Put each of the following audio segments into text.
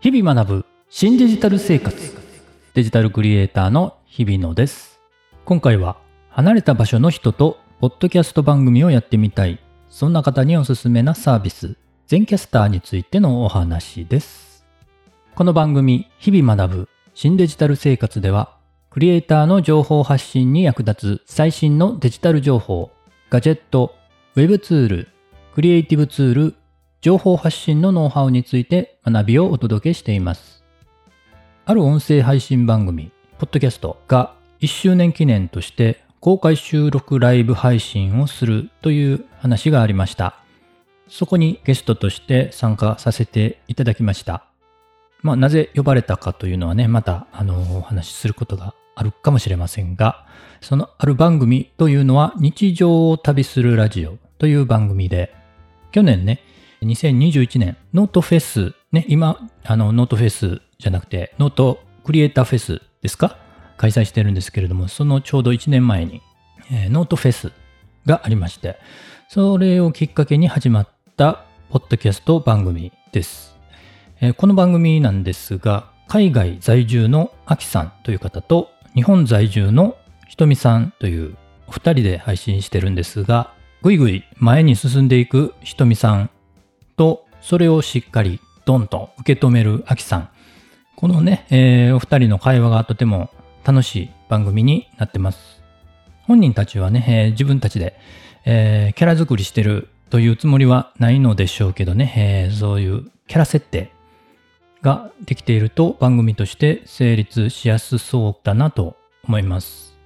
日々学ぶ新デジタル生活。デジタルクリエイターの日々野です。今回は離れた場所の人とポッドキャスト番組をやってみたい。そんな方におすすめなサービス。全キャスターについてのお話です。この番組日々学ぶ新デジタル生活ではクリエイターの情報発信に役立つ最新のデジタル情報ガジェットウェブツールクリエイティブツール情報発信のノウハウについて学びをお届けしています。ある音声配信番組、ポッドキャストが1周年記念として公開収録ライブ配信をするという話がありました。そこにゲストとして参加させていただきました。まあ、なぜ呼ばれたかというのはね、また、あの、お話しすることがあるかもしれませんが、そのある番組というのは日常を旅するラジオという番組で、去年ね、2021年、ノートフェス、ね、今、あの、ノートフェスじゃなくて、ノートクリエイターフェスですか？開催してるんですけれども、そのちょうど1年前に、えー、ノートフェスがありまして、それをきっかけに始まったポッドキャスト番組です。えー、この番組なんですが、海外在住のアキさんという方と、日本在住のひとみさんというお二人で配信してるんですが、ぐいぐい前に進んでいくひとみさん、それをしっかりドンと受け止めるアキさん。このね、えー、お二人の会話がとても楽しい番組になってます。本人たちはね、えー、自分たちで、えー、キャラ作りしてるというつもりはないのでしょうけどね、えー、そういうキャラ設定ができていると番組として成立しやすそうだなと思います。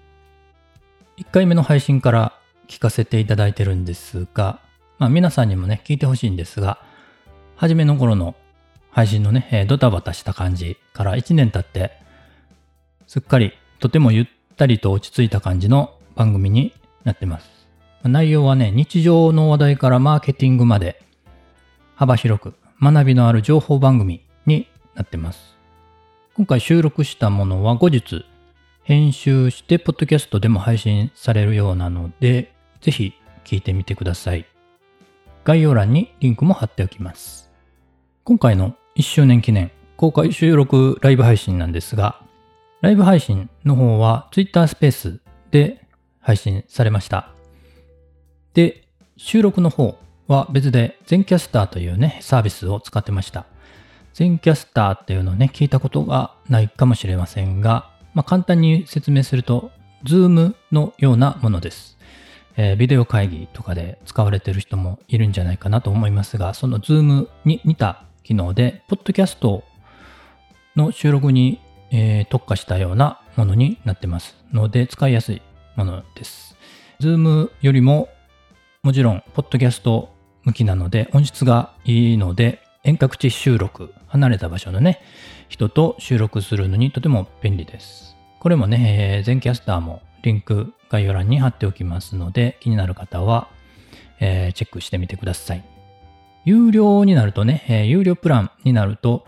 1回目の配信から聞かせていただいてるんですが、まあ、皆さんにもね、聞いてほしいんですが、初めの頃の配信のね、えー、ドタバタした感じから1年経って、すっかりとてもゆったりと落ち着いた感じの番組になってます。内容はね、日常の話題からマーケティングまで幅広く学びのある情報番組になってます。今回収録したものは後日編集してポッドキャストでも配信されるようなので、ぜひ聞いてみてください。概要欄にリンクも貼っておきます。今回の1周年記念公開収録ライブ配信なんですが、ライブ配信の方は Twitter スペースで配信されました。で、収録の方は別で全キャスターというね、サービスを使ってました。全キャスターっていうのをね、聞いたことがないかもしれませんが、まあ、簡単に説明すると、Zoom のようなものです。えー、ビデオ会議とかで使われてる人もいるんじゃないかなと思いますが、その Zoom に似た機能で、ポッドキャストの収録に、えー、特化したようなものになってますので、使いやすいものです。Zoom よりも、もちろん、ポッドキャスト向きなので、音質がいいので、遠隔地収録、離れた場所のね、人と収録するのにとても便利です。これもね、全キャスターもリンク概要欄に貼っておきますので、気になる方は、えー、チェックしてみてください。有料になるとね、えー、有料プランになると、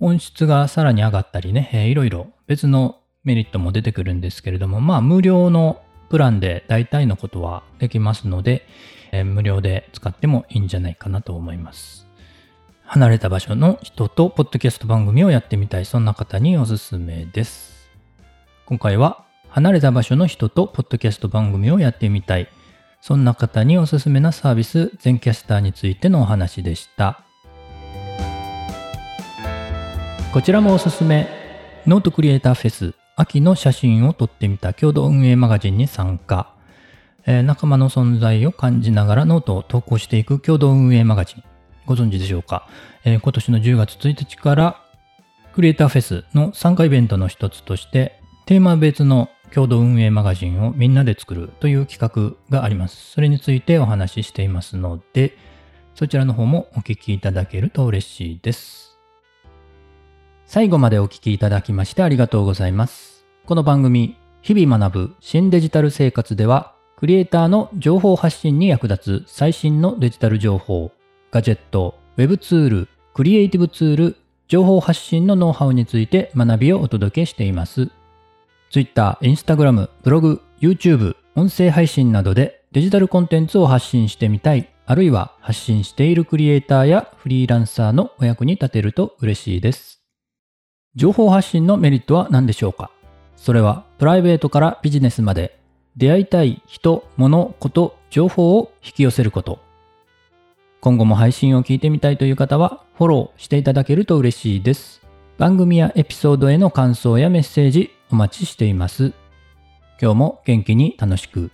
音質がさらに上がったりね、えー、いろいろ別のメリットも出てくるんですけれども、まあ無料のプランで大体のことはできますので、えー、無料で使ってもいいんじゃないかなと思います。離れた場所の人とポッドキャスト番組をやってみたい、そんな方におすすめです。今回は離れた場所の人とポッドキャスト番組をやってみたい。そんな方におすすめなサービス、全キャスターについてのお話でした。こちらもおすすめ、ノートクリエイターフェス、秋の写真を撮ってみた共同運営マガジンに参加。えー、仲間の存在を感じながらノートを投稿していく共同運営マガジン。ご存知でしょうか、えー、今年の10月1日からクリエイターフェスの参加イベントの一つとしてテーマ別の共同運営マガジンをみんなで作るという企画があります。それについてお話ししていますので、そちらの方もお聞きいただけると嬉しいです。最後までお聞きいただきましてありがとうございます。この番組、日々学ぶ新デジタル生活では、クリエイターの情報発信に役立つ最新のデジタル情報、ガジェット、ウェブツール、クリエイティブツール、情報発信のノウハウについて学びをお届けしています。Twitter、Instagram、ブログ、YouTube、音声配信などでデジタルコンテンツを発信してみたい、あるいは発信しているクリエイターやフリーランサーのお役に立てると嬉しいです。情報発信のメリットは何でしょうか？それはプライベートからビジネスまで出会いたい人、物、こと、情報を引き寄せること。今後も配信を聞いてみたいという方はフォローしていただけると嬉しいです。番組やエピソードへの感想やメッセージお待ちしています。今日も元気に楽しく